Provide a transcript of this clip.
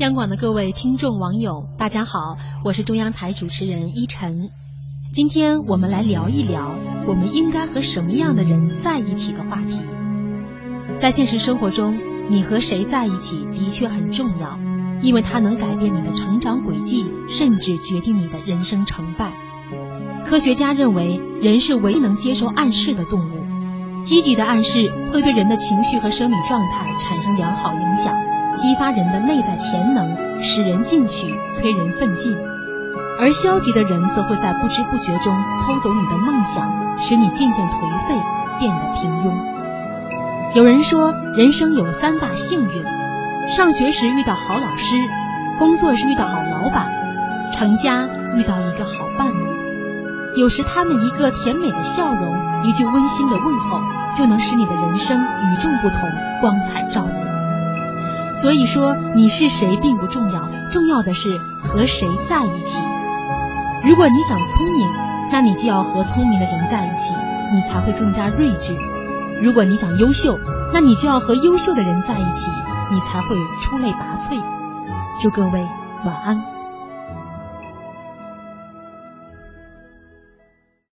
央广的各位听众网友，大家好，我是中央台主持人依晨。今天我们来聊一聊我们应该和什么样的人在一起的话题。在现实生活中，你和谁在一起的确很重要，因为它能改变你的成长轨迹，甚至决定你的人生成败。科学家认为，人是唯一能接受暗示的动物。积极的暗示会对人的情绪和生理状态产生良好影响，激发人的内在潜能，使人进取，催人奋进。而消极的人则会在不知不觉中偷走你的梦想，使你渐渐颓废，变得平庸。有人说，人生有三大幸运：上学时遇到好老师，工作时遇到好老板，成家遇到一个好。有时他们一个甜美的笑容，一句温馨的问候，就能使你的人生与众不同，光彩照人。所以说，你是谁并不重要，重要的是和谁在一起。如果你想聪明，那你就要和聪明的人在一起，你才会更加睿智；如果你想优秀，那你就要和优秀的人在一起，你才会出类拔萃。祝各位晚安。